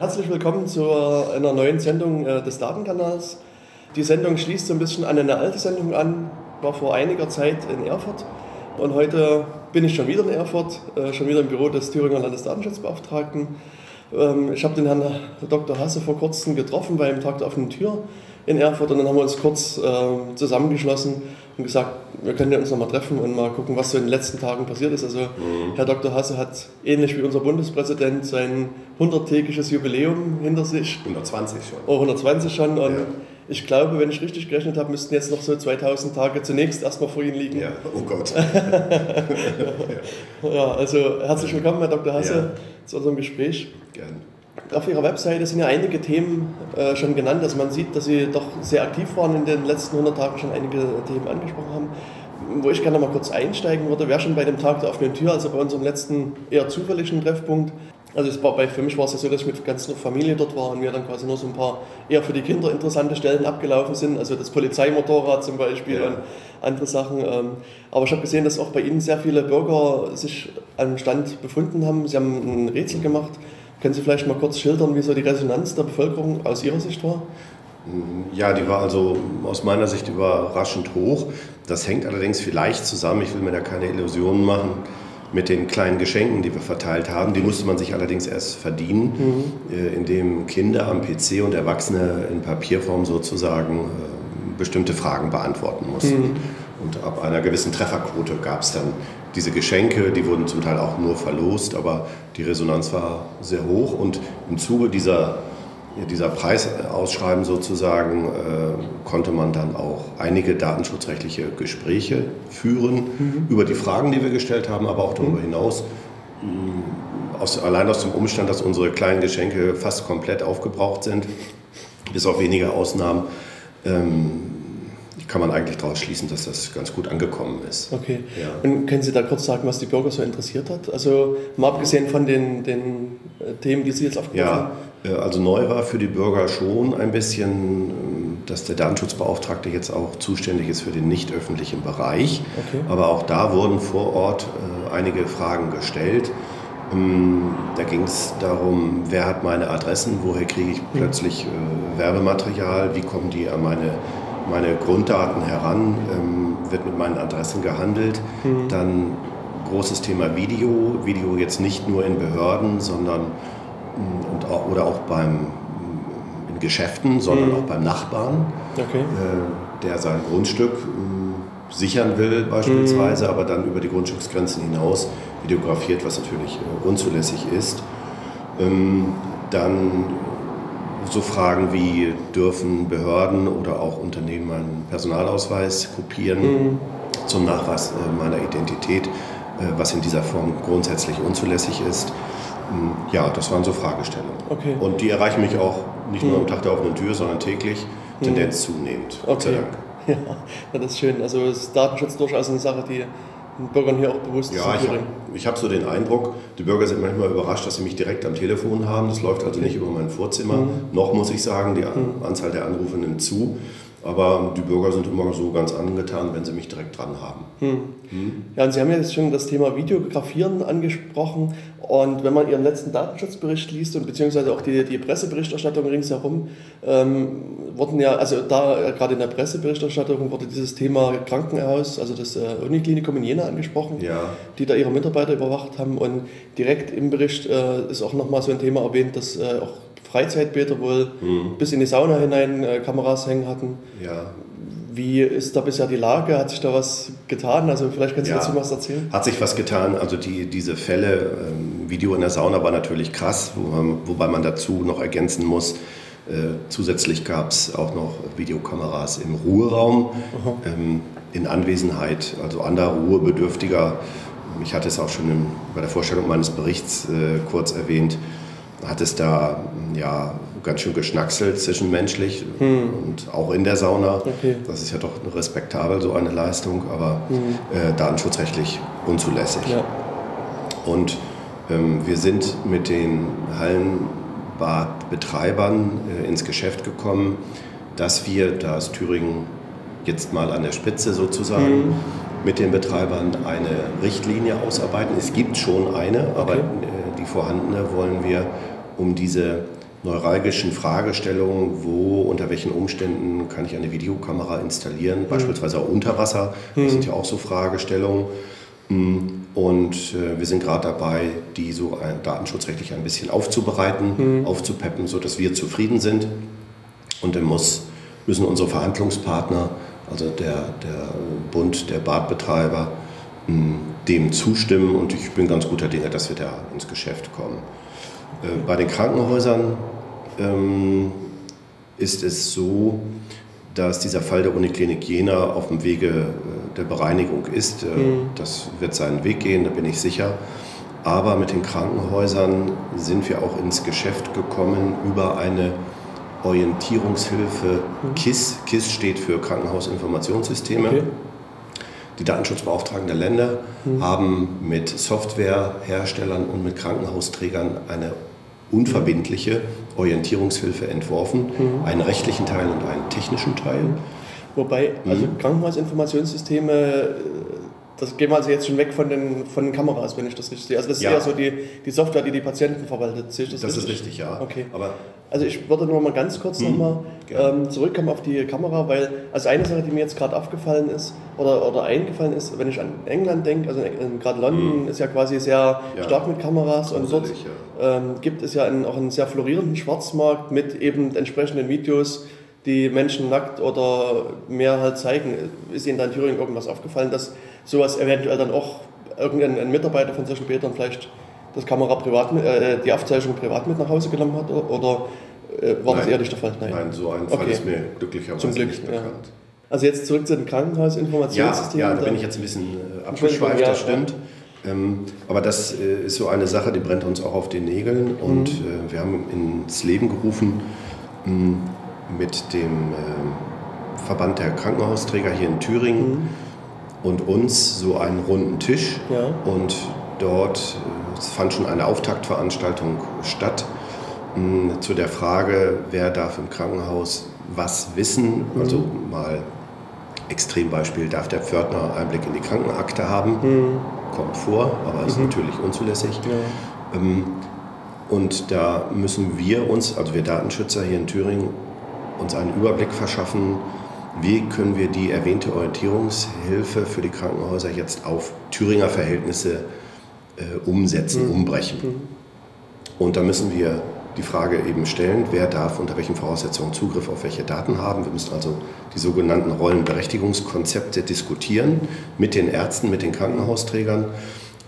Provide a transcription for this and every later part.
Herzlich willkommen zu einer neuen Sendung äh, des Datenkanals. Die Sendung schließt so ein bisschen an eine alte Sendung an, war vor einiger Zeit in Erfurt und heute bin ich schon wieder in Erfurt, äh, schon wieder im Büro des Thüringer Landesdatenschutzbeauftragten. Ähm, ich habe den Herrn Dr. Hasse vor kurzem getroffen beim Tag der offenen Tür in Erfurt und dann haben wir uns kurz äh, zusammengeschlossen und gesagt, wir können ja uns nochmal treffen und mal gucken, was so in den letzten Tagen passiert ist. Also mhm. Herr Dr. Hasse hat ähnlich wie unser Bundespräsident sein 100-tägiges Jubiläum hinter sich. 120 schon. Oh, 120 schon. Und ja. ich glaube, wenn ich richtig gerechnet habe, müssten jetzt noch so 2000 Tage zunächst erstmal vor Ihnen liegen. Ja, oh Gott. ja, also herzlich willkommen, Herr Dr. Hasse, ja. zu unserem Gespräch. Gerne. Auf Ihrer Webseite sind ja einige Themen äh, schon genannt. Also man sieht, dass Sie doch sehr aktiv waren in den letzten 100 Tagen, schon einige Themen angesprochen haben. Wo ich gerne mal kurz einsteigen würde, wäre schon bei dem Tag der offenen Tür, also bei unserem letzten eher zufälligen Treffpunkt. Also es war bei, für mich war es ja so, dass ich mit ganzer Familie dort war und wir dann quasi nur so ein paar eher für die Kinder interessante Stellen abgelaufen sind, also das Polizeimotorrad zum Beispiel ja. und andere Sachen. Ähm. Aber ich habe gesehen, dass auch bei Ihnen sehr viele Bürger sich am Stand befunden haben. Sie haben ein Rätsel gemacht können Sie vielleicht mal kurz schildern, wie so die Resonanz der Bevölkerung aus Ihrer Sicht war? Ja, die war also aus meiner Sicht überraschend hoch. Das hängt allerdings vielleicht zusammen, ich will mir da keine Illusionen machen, mit den kleinen Geschenken, die wir verteilt haben. Die musste man sich allerdings erst verdienen, mhm. Äh, indem Kinder am PC und Erwachsene in Papierform sozusagen äh, bestimmte Fragen beantworten mussten. Mhm. Und ab einer gewissen Trefferquote gab es dann diese Geschenke, die wurden zum Teil auch nur verlost, aber die Resonanz war sehr hoch und im Zuge dieser, dieser Preisausschreiben sozusagen äh, konnte man dann auch einige datenschutzrechtliche Gespräche führen mhm. über die Fragen, die wir gestellt haben, aber auch darüber mhm. hinaus. Mh, aus, allein aus dem Umstand, dass unsere kleinen Geschenke fast komplett aufgebraucht sind, bis auf wenige Ausnahmen, ähm, kann man eigentlich daraus schließen, dass das ganz gut angekommen ist. Okay. Ja. Und können Sie da kurz sagen, was die Bürger so interessiert hat? Also mal abgesehen von den, den äh, Themen, die Sie jetzt aufgegriffen haben. Ja, äh, also neu war für die Bürger schon ein bisschen, ähm, dass der Datenschutzbeauftragte jetzt auch zuständig ist für den nicht öffentlichen Bereich. Okay. Aber auch da wurden vor Ort äh, einige Fragen gestellt. Ähm, da ging es darum, wer hat meine Adressen, woher kriege ich plötzlich Werbematerial, wie kommen die an meine meine Grunddaten heran, ähm, wird mit meinen Adressen gehandelt. Mhm. Dann großes Thema Video, Video jetzt nicht nur in Behörden, sondern mm, und auch, oder auch beim, in Geschäften, sondern mhm. auch beim Nachbarn, okay. äh, der sein Grundstück äh, sichern will beispielsweise, mhm. aber dann über die Grundstücksgrenzen hinaus videografiert, was natürlich äh, unzulässig ist. Ähm, dann so Fragen wie, dürfen Behörden oder auch Unternehmen meinen Personalausweis kopieren mhm. zum Nachweis äh, meiner Identität, äh, was in dieser Form grundsätzlich unzulässig ist. Hm, ja, das waren so Fragestellungen. Okay. Und die erreichen mich auch nicht nur am mhm. Tag der offenen Tür, sondern täglich, mhm. Tendenz zunehmend. Okay. Gott sei Dank. Ja, das ist schön. Also ist Datenschutz durchaus eine Sache, die den Bürgern hier auch bewusst ja, ist. Ja, ich habe hab so den Eindruck, die Bürger sind manchmal überrascht, dass sie mich direkt am Telefon haben. Das läuft also nicht über mein Vorzimmer. Mhm. Noch muss ich sagen, die mhm. Anzahl der Anrufe nimmt zu. Aber die Bürger sind immer so ganz angetan, wenn sie mich direkt dran haben. Hm. Hm. Ja, und Sie haben ja jetzt schon das Thema Videografieren angesprochen. Und wenn man Ihren letzten Datenschutzbericht liest und beziehungsweise auch die, die Presseberichterstattung ringsherum, ähm, wurden ja, also da äh, gerade in der Presseberichterstattung wurde dieses Thema Krankenhaus, also das äh, Uniklinikum in Jena angesprochen, ja. die da ihre Mitarbeiter überwacht haben. Und direkt im Bericht äh, ist auch nochmal so ein Thema erwähnt, dass äh, auch Freizeitbäder wohl mhm. bis in die Sauna hinein äh, Kameras hängen hatten. Ja. Wie ist da bisher die Lage? Hat sich da was getan? Also vielleicht kannst du ja, dazu was erzählen. Hat sich was getan. Also die, diese Fälle, ähm, Video in der Sauna war natürlich krass, wo man, wobei man dazu noch ergänzen muss, äh, zusätzlich gab es auch noch Videokameras im Ruheraum ähm, in Anwesenheit, also anderer Ruhebedürftiger. Ich hatte es auch schon im, bei der Vorstellung meines Berichts äh, kurz erwähnt hat es da ja ganz schön geschnackselt zwischenmenschlich hm. und auch in der Sauna. Okay. Das ist ja doch respektabel, so eine Leistung, aber hm. äh, datenschutzrechtlich unzulässig. Ja. Und ähm, wir sind mit den Hallenbadbetreibern äh, ins Geschäft gekommen, dass wir, da ist Thüringen jetzt mal an der Spitze sozusagen, hm. mit den Betreibern eine Richtlinie ausarbeiten. Es gibt schon eine, okay. aber äh, die vorhandene wollen wir um diese neuralgischen Fragestellungen, wo, unter welchen Umständen kann ich eine Videokamera installieren, mhm. beispielsweise auch unter Wasser. Das mhm. sind ja auch so Fragestellungen. Mm, und äh, wir sind gerade dabei, die so datenschutzrechtlich ein bisschen aufzubereiten, mhm. aufzupeppen, sodass wir zufrieden sind. Und dann muss, müssen unsere Verhandlungspartner, also der, der Bund der Badbetreiber, mm, dem zustimmen. Und ich bin ganz guter Dinge, dass wir da ins Geschäft kommen. Äh, bei den Krankenhäusern ähm, ist es so, dass dieser Fall der Uniklinik Jena auf dem Wege äh, der Bereinigung ist. Äh, mhm. Das wird seinen Weg gehen, da bin ich sicher. Aber mit den Krankenhäusern sind wir auch ins Geschäft gekommen über eine Orientierungshilfe mhm. KISS. KISS steht für Krankenhausinformationssysteme. Okay. Die Datenschutzbeauftragten der Länder mhm. haben mit Softwareherstellern und mit Krankenhausträgern eine unverbindliche Orientierungshilfe entworfen, mhm. einen rechtlichen Teil und einen technischen Teil. Wobei, also mhm. Krankenhausinformationssysteme das gehen wir also jetzt schon weg von den, von den Kameras, wenn ich das richtig sehe. Also das ist ja. eher so die, die Software, die die Patienten verwaltet. Sehe ich das, das richtig? ist richtig, ja. Okay. Aber also ich würde nur mal ganz kurz hm, nochmal ähm, zurückkommen auf die Kamera, weil also eine Sache, die mir jetzt gerade aufgefallen ist oder, oder eingefallen ist, wenn ich an England denke, also gerade London hm. ist ja quasi sehr ja. stark mit Kameras und dort ja. ähm, gibt es ja einen, auch einen sehr florierenden Schwarzmarkt mit eben entsprechenden Videos, die Menschen nackt oder mehr halt zeigen. Ist Ihnen da in Thüringen irgendwas aufgefallen, dass sowas eventuell dann auch irgendein Mitarbeiter von solchen Bildern vielleicht das Kamera privat, äh, die Aufzeichnung privat mit nach Hause genommen hat oder äh, war das eher nicht der Fall? Nein, Nein so ein Fall okay. ist mir glücklicherweise Zum Glück, nicht bekannt. Ja. Also jetzt zurück zu den Krankenhausinformationssystemen. Ja, ja, da bin ich jetzt ein bisschen äh, abgeschweift, das stimmt. Ähm, aber das äh, ist so eine Sache, die brennt uns auch auf den Nägeln und mhm. äh, wir haben ins Leben gerufen mh, mit dem äh, Verband der Krankenhausträger hier in Thüringen. Mhm und uns so einen runden Tisch. Ja. Und dort äh, fand schon eine Auftaktveranstaltung statt hm, zu der Frage, wer darf im Krankenhaus was wissen. Mhm. Also mal Extrembeispiel, darf der Pförtner Einblick in die Krankenakte haben? Mhm. Kommt vor, aber ist mhm. natürlich unzulässig. Ja. Ähm, und da müssen wir uns, also wir Datenschützer hier in Thüringen, uns einen Überblick verschaffen, wie können wir die erwähnte Orientierungshilfe für die Krankenhäuser jetzt auf Thüringer Verhältnisse äh, umsetzen, mhm. umbrechen? Mhm. Und da müssen wir die Frage eben stellen, wer darf unter welchen Voraussetzungen Zugriff auf welche Daten haben. Wir müssen also die sogenannten Rollenberechtigungskonzepte diskutieren mit den Ärzten, mit den Krankenhausträgern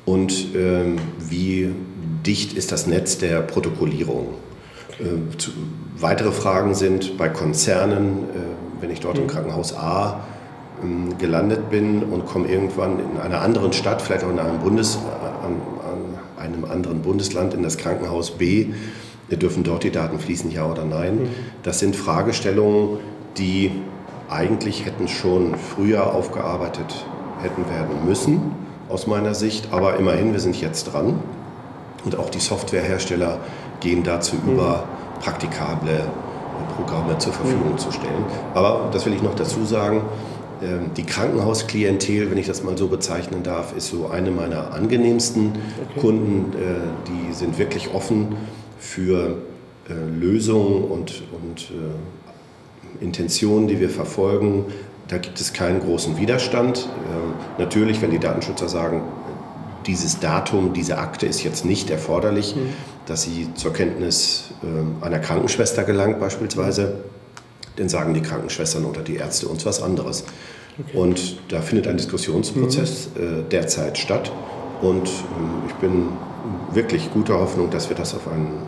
und äh, wie dicht ist das Netz der Protokollierung. Äh, zu, weitere Fragen sind bei Konzernen, äh, wenn ich dort im mhm. Krankenhaus A ähm, gelandet bin und komme irgendwann in einer anderen Stadt, vielleicht auch in einem, Bundes, äh, an, an einem anderen Bundesland in das Krankenhaus B, dürfen dort die Daten fließen, ja oder nein? Mhm. Das sind Fragestellungen, die eigentlich hätten schon früher aufgearbeitet hätten werden müssen, aus meiner Sicht. Aber immerhin, wir sind jetzt dran. Und auch die Softwarehersteller gehen dazu mhm. über, praktikable Programme zur Verfügung mhm. zu stellen. Aber das will ich noch dazu sagen, ähm, die Krankenhausklientel, wenn ich das mal so bezeichnen darf, ist so eine meiner angenehmsten okay. Kunden. Äh, die sind wirklich offen für äh, Lösungen und, und äh, Intentionen, die wir verfolgen. Da gibt es keinen großen Widerstand. Ähm, natürlich, wenn die Datenschützer sagen, dieses Datum, diese Akte ist jetzt nicht erforderlich, mhm. Dass sie zur Kenntnis äh, einer Krankenschwester gelangt beispielsweise, dann sagen die Krankenschwestern oder die Ärzte uns was anderes. Okay. Und da findet ein Diskussionsprozess mhm. äh, derzeit statt und äh, ich bin wirklich guter Hoffnung, dass wir das auf einen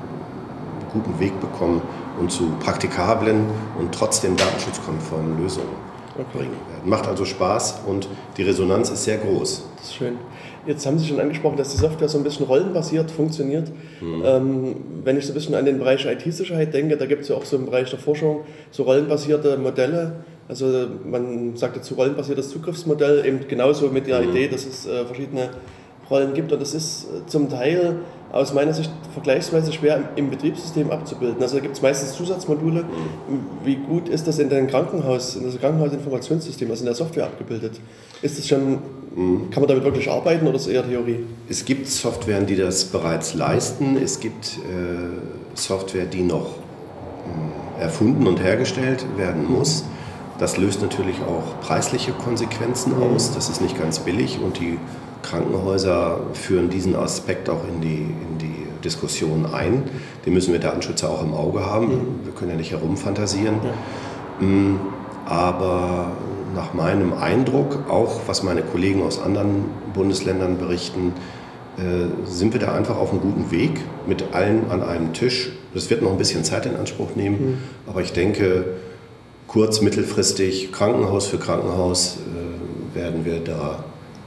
guten Weg bekommen und zu praktikablen und trotzdem datenschutzkonformen Lösungen okay. bringen werden. Macht also Spaß und die Resonanz ist sehr groß. Das ist schön. Jetzt haben Sie schon angesprochen, dass die Software so ein bisschen rollenbasiert funktioniert. Mhm. Ähm, wenn ich so ein bisschen an den Bereich IT-Sicherheit denke, da gibt es ja auch so im Bereich der Forschung so rollenbasierte Modelle. Also man sagt dazu rollenbasiertes Zugriffsmodell, eben genauso mit der mhm. Idee, dass es äh, verschiedene Rollen gibt. Und das ist äh, zum Teil aus meiner Sicht vergleichsweise schwer im, Betriebssystem abzubilden. Also da gibt es meistens Zusatzmodule. Mhm. Wie gut ist das in dem Krankenhaus, in das Krankenhausinformationssystem, also in der Software abgebildet? Ist das schon, mhm. kann man damit wirklich arbeiten oder ist es eher Theorie? Es gibt Softwaren, die das bereits leisten. Es gibt äh, Software, die noch hm, erfunden und hergestellt werden muss. Das löst natürlich auch preisliche Konsequenzen mhm. aus. Das ist nicht ganz billig und die Krankenhäuser führen diesen Aspekt auch in die, in die Diskussion ein. Den müssen wir Datenschützer auch im Auge haben. Mhm. Wir können ja nicht herumfantasieren. Ja. Hm, aber nach meinem Eindruck, auch was meine Kollegen aus anderen Bundesländern berichten, äh, sind wir da einfach auf einem guten Weg mit allen an einem Tisch. Das wird noch ein bisschen Zeit in Anspruch nehmen, mhm. aber ich denke, kurz-, mittelfristig, Krankenhaus für Krankenhaus, äh, werden wir da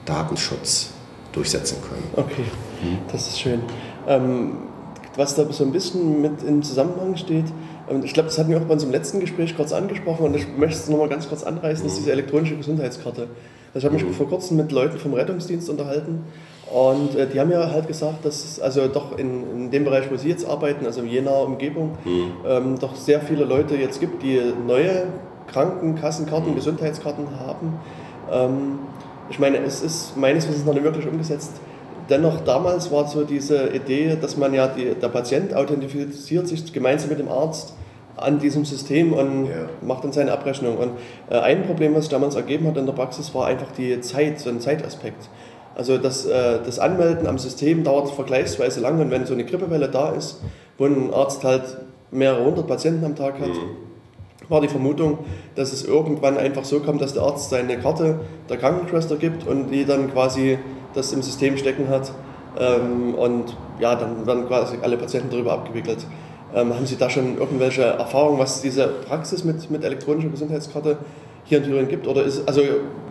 Datenschutz durchsetzen können. Okay, mhm. das ist schön. Ähm, was da so ein bisschen mit im Zusammenhang steht, ähm, ich glaube, das hatten wir auch bei unserem letzten Gespräch kurz angesprochen und ich möchte es nochmal ganz kurz anreißen, das ist diese elektronische Gesundheitskarte. Also ich habe mich mhm. vor kurzem mit Leuten vom Rettungsdienst unterhalten und äh, die haben ja halt gesagt, dass es also doch in, in dem Bereich, wo sie jetzt arbeiten, also in jener Umgebung, mhm. ähm, doch sehr viele Leute jetzt gibt, die neue Krankenkassenkarten, mhm. Gesundheitskarten haben. Ähm, ich meine, es ist meines Wissens noch nicht wirklich umgesetzt. Dennoch damals war so diese Idee, dass man ja die, der Patient authentifiziert sich gemeinsam mit dem Arzt an diesem System und ja. macht dann seine Abrechnung. Und äh, ein Problem, was sich damals ergeben hat in der Praxis, war einfach die Zeit, so ein Zeitaspekt. Also das, äh, das Anmelden am System dauert vergleichsweise lang und wenn so eine Grippewelle da ist, wo ein Arzt halt mehrere hundert Patienten am Tag hat, mhm. War die Vermutung, dass es irgendwann einfach so kommt, dass der Arzt seine Karte der Krankenschwester gibt und die dann quasi das im System stecken hat. Ähm, und ja, dann werden quasi alle Patienten darüber abgewickelt. Ähm, haben Sie da schon irgendwelche Erfahrungen, was diese Praxis mit, mit elektronischer Gesundheitskarte hier in Thüringen gibt? Oder ist also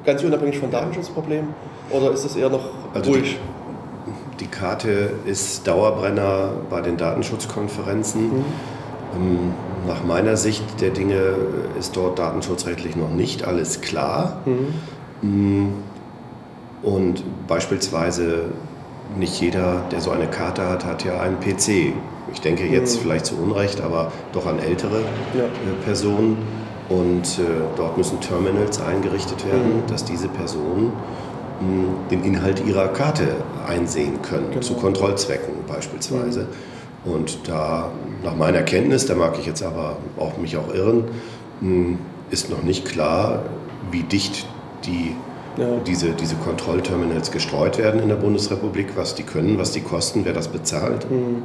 ganz unabhängig von Datenschutzproblemen? Oder ist es eher noch also ruhig? Die, die, Karte ist Dauerbrenner bei den Datenschutzkonferenzen. Mhm. Ähm, nach meiner Sicht der Dinge ist dort datenschutzrechtlich noch nicht alles klar. Mhm. Mm, und beispielsweise nicht jeder, der so eine Karte hat, hat ja einen PC. Ich denke jetzt mhm. vielleicht zu Unrecht, aber doch an ältere ja. Äh, Personen. Und äh, dort müssen Terminals eingerichtet werden, mhm. dass diese Personen mh, den Inhalt ihrer Karte einsehen können, genau. zu Kontrollzwecken beispielsweise. Mhm. Und da, nach meiner Kenntnis, da mag ich jetzt aber auch mich auch irren, mh, ist noch nicht klar, wie dicht die ja. diese, diese Kontrollterminals gestreut werden in der Bundesrepublik, was die können, was die kosten, wer das bezahlt. Mhm.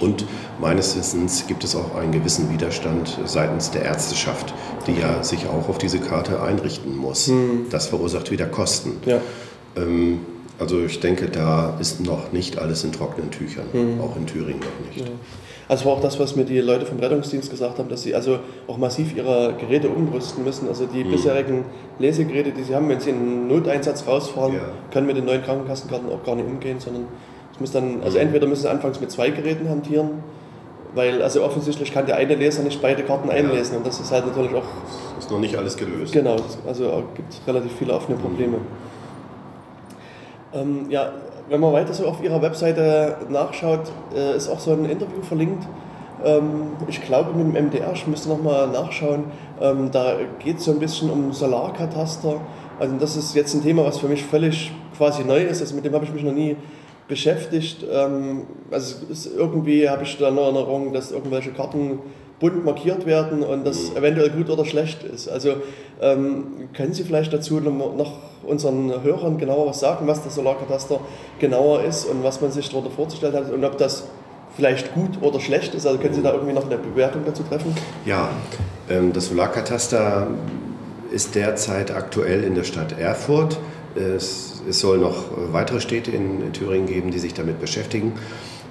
Und meines Wissens gibt es auch einen gewissen Widerstand seitens der Ärzteschaft, die ja sich auch auf diese Karte einrichten muss. Mhm. Das verursacht wieder Kosten. Ja. Ähm, also ich denke, da ist noch nicht alles in trockenen Tüchern, mhm. auch in Thüringen noch nicht. Ja. Also war auch das, was mir die Leute vom Rettungsdienst gesagt haben, dass sie also auch massiv ihre Geräte umrüsten müssen. Also die mhm. bisherigen Lesegeräte, die sie haben, wenn sie in einen Noteinsatz rausfahren, ja. können mit den neuen Krankenkassenkarten auch gar nicht umgehen, sondern es muss dann, also mhm. entweder müssen sie anfangs mit zwei Geräten hantieren, weil also offensichtlich kann der eine Leser nicht beide Karten einlesen ja. und das ist halt natürlich auch. Ist noch nicht alles gelöst. Genau, also gibt es relativ viele offene Probleme. Mhm. Ähm, ja, wenn man weiter so auf ihrer Webseite nachschaut, äh, ist auch so ein Interview verlinkt. Ähm, ich glaube mit dem MDR, ich müsste nochmal nachschauen, ähm, da geht es so ein bisschen um Solarkataster. Also das ist jetzt ein Thema, was für mich völlig quasi neu ist. Also mit dem habe ich mich noch nie beschäftigt. Ähm, also irgendwie habe ich da eine Erinnerung, dass irgendwelche Karten bunt markiert werden und das mhm. eventuell gut oder schlecht ist. Also ähm, können Sie vielleicht dazu noch unseren Hörern genauer was sagen, was der Solarkataster genauer ist und was man sich darunter vorzustellen hat und ob das vielleicht gut oder schlecht ist? Also können Sie da irgendwie noch eine Bewertung dazu treffen? Ja, ähm, das Solarkataster ist derzeit aktuell in der Stadt Erfurt. Es, es soll noch weitere Städte in Thüringen geben, die sich damit beschäftigen.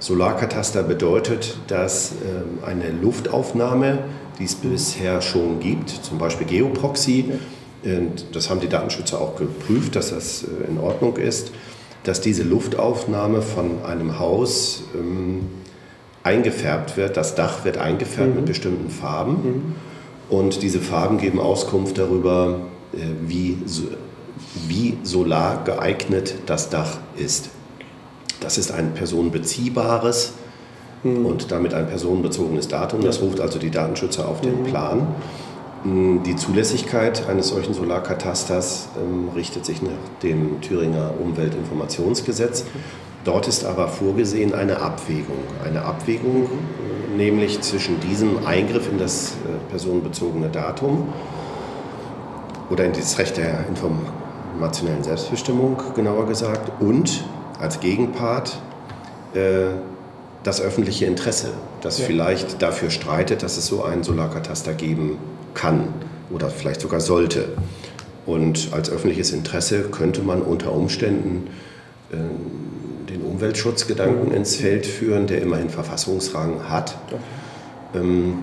Solarkataster bedeutet, dass ähm, eine Luftaufnahme, die es bisher schon gibt, zum Beispiel Geoproxy, das haben die Datenschützer auch geprüft, dass das äh, in Ordnung ist, dass diese Luftaufnahme von einem Haus ähm, eingefärbt wird. Das Dach wird eingefärbt mhm. mit bestimmten Farben mhm. und diese Farben geben Auskunft darüber, äh, wie, wie solar geeignet das Dach ist. Das ist ein personenbeziehbares mhm. und damit ein personenbezogenes Datum. Das ruft also die Datenschützer auf den mhm. Plan. Mm, die Zulässigkeit eines solchen Solarkatasters ähm, richtet sich nach dem Thüringer Umweltinformationsgesetz. Dort ist aber vorgesehen eine Abwägung. Eine Abwägung nämlich zwischen diesem Eingriff in das äh, personenbezogene Datum oder in das Recht der informationellen Selbstbestimmung, genauer gesagt, und als Gegenpart äh, das öffentliche Interesse, das ja. vielleicht dafür streitet, dass es so einen Solarkataster geben kann oder vielleicht sogar sollte. Und als öffentliches Interesse könnte man unter Umständen äh, den Umweltschutzgedanken mhm. ins Feld führen, der immerhin Verfassungsrang hat. Okay. Ähm,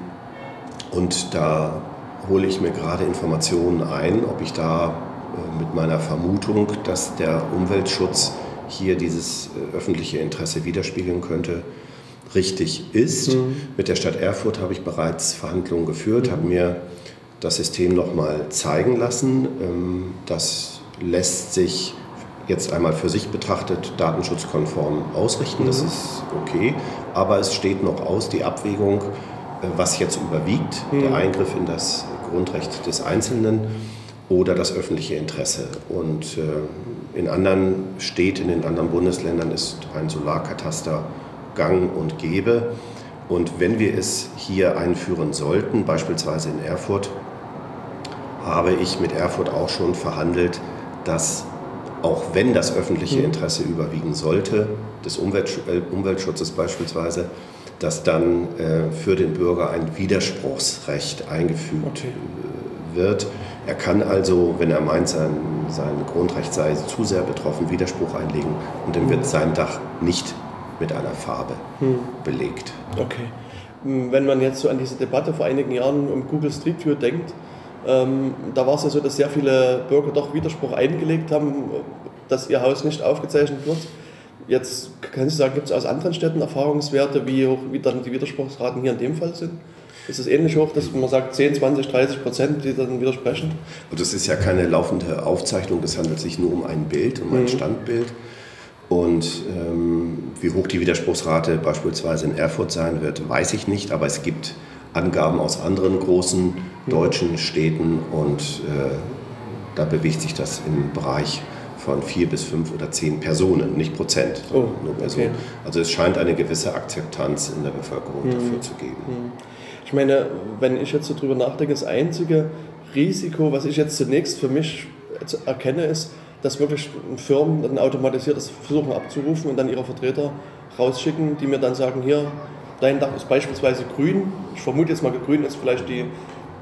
und da hole ich mir gerade Informationen ein, ob ich da äh, mit meiner Vermutung, dass der Umweltschutz hier dieses äh, öffentliche Interesse widerspiegeln könnte, richtig ist. Mhm. Mit der Stadt Erfurt habe ich bereits Verhandlungen geführt, mhm. habe mir das System nochmal zeigen lassen. Ähm, das lässt sich jetzt einmal für sich betrachtet datenschutzkonform ausrichten, das mhm. ist okay, aber es steht noch aus die Abwägung, äh, was jetzt überwiegt, der mhm. Eingriff in das Grundrecht des Einzelnen oder das öffentliche Interesse. Und äh, in anderen Städten, in anderen Bundesländern ist ein Solarkataster gang und gäbe. Und wenn wir es hier einführen sollten, beispielsweise in Erfurt, habe ich mit Erfurt auch schon verhandelt, dass auch wenn das öffentliche mhm. Interesse überwiegen sollte, des äh, Umweltschutzes beispielsweise, dass dann äh, für den Bürger ein Widerspruchsrecht eingefügt okay. wird. Er kann also, wenn er meint, sein, sein Grundrecht sei zu sehr betroffen, Widerspruch einlegen und dann wird sein Dach nicht mit einer Farbe hm. belegt. Okay. Wenn man jetzt so an diese Debatte vor einigen Jahren um Google Street View denkt, ähm, da war es ja so, dass sehr viele Bürger doch Widerspruch eingelegt haben, dass ihr Haus nicht aufgezeichnet wird. Jetzt kann ich sagen, gibt es aus anderen Städten Erfahrungswerte, wie hoch wie dann die Widerspruchsraten hier in dem Fall sind? Ist es ähnlich hoch, dass man sagt 10, 20, 30 Prozent, die dann widersprechen? Und das ist ja keine laufende Aufzeichnung, es handelt sich nur um ein Bild, um ein mhm. Standbild. Und ähm, wie hoch die Widerspruchsrate beispielsweise in Erfurt sein wird, weiß ich nicht, aber es gibt Angaben aus anderen großen deutschen Städten und äh, da bewegt sich das im Bereich von vier bis fünf oder zehn Personen, nicht Prozent, oh, nur Personen. Okay. Also es scheint eine gewisse Akzeptanz in der Bevölkerung mhm. dafür zu geben. Mhm. Ich meine, wenn ich jetzt so drüber nachdenke, das einzige Risiko, was ich jetzt zunächst für mich erkenne, ist, dass wirklich Firmen dann automatisiert das versuchen abzurufen und dann ihre Vertreter rausschicken, die mir dann sagen, hier, dein Dach ist beispielsweise grün. Ich vermute jetzt mal, grün ist vielleicht die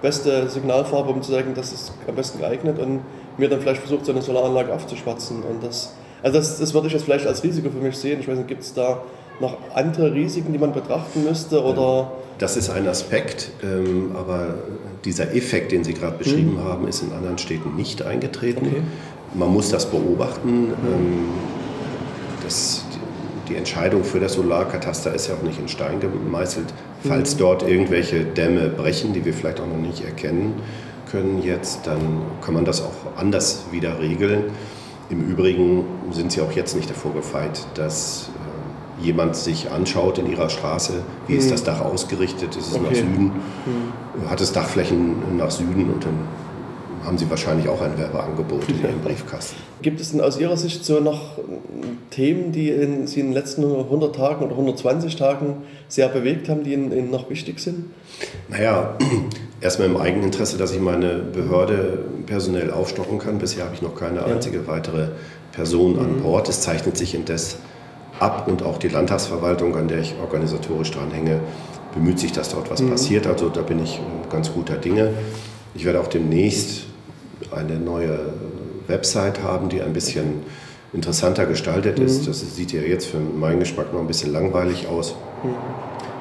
beste Signalfarbe, um zu sagen, das ist am besten geeignet und mir dann vielleicht versucht, so eine Solaranlage aufzuschwatzen. Und das, also das, das würde ich jetzt vielleicht als Risiko für mich sehen. Ich weiß nicht, gibt es da noch andere Risiken, die man betrachten müsste? Oder? Das ist ein Aspekt, ähm, aber dieser Effekt, den Sie gerade beschrieben mhm. haben, ist in anderen Städten nicht eingetreten. Okay. Man muss das beobachten. Mhm. Ähm, das, die Entscheidung für das Solarkataster ist ja auch nicht in Stein gemeißelt. Falls mhm. dort irgendwelche Dämme brechen, die wir vielleicht auch noch nicht erkennen können jetzt, dann kann man das auch anders wieder regeln. Im Übrigen sind sie auch jetzt nicht davor gefeit, dass jemand sich anschaut in ihrer Straße, wie mhm. ist das Dach ausgerichtet, ist es okay. nach Süden, mhm. hat es Dachflächen nach Süden und dann haben Sie wahrscheinlich auch ein Werbeangebot in Ihrem Briefkasten. Gibt es denn aus Ihrer Sicht so noch Themen, die in, Sie in den letzten 100 Tagen oder 120 Tagen sehr bewegt haben, die Ihnen, Ihnen noch wichtig sind? Naja, erstmal im Eigeninteresse, dass ich meine Behörde personell aufstocken kann. Bisher habe ich noch keine einzige weitere Person an mhm. Bord. Es zeichnet sich indes ab und auch die Landtagsverwaltung, an der ich organisatorisch dran hänge, bemüht sich, dass dort was mhm. passiert. Also da bin ich ganz guter Dinge. Ich werde auch demnächst eine neue Website haben, die ein bisschen interessanter gestaltet ist. Mhm. Das sieht ja jetzt für meinen Geschmack noch ein bisschen langweilig aus. Mhm.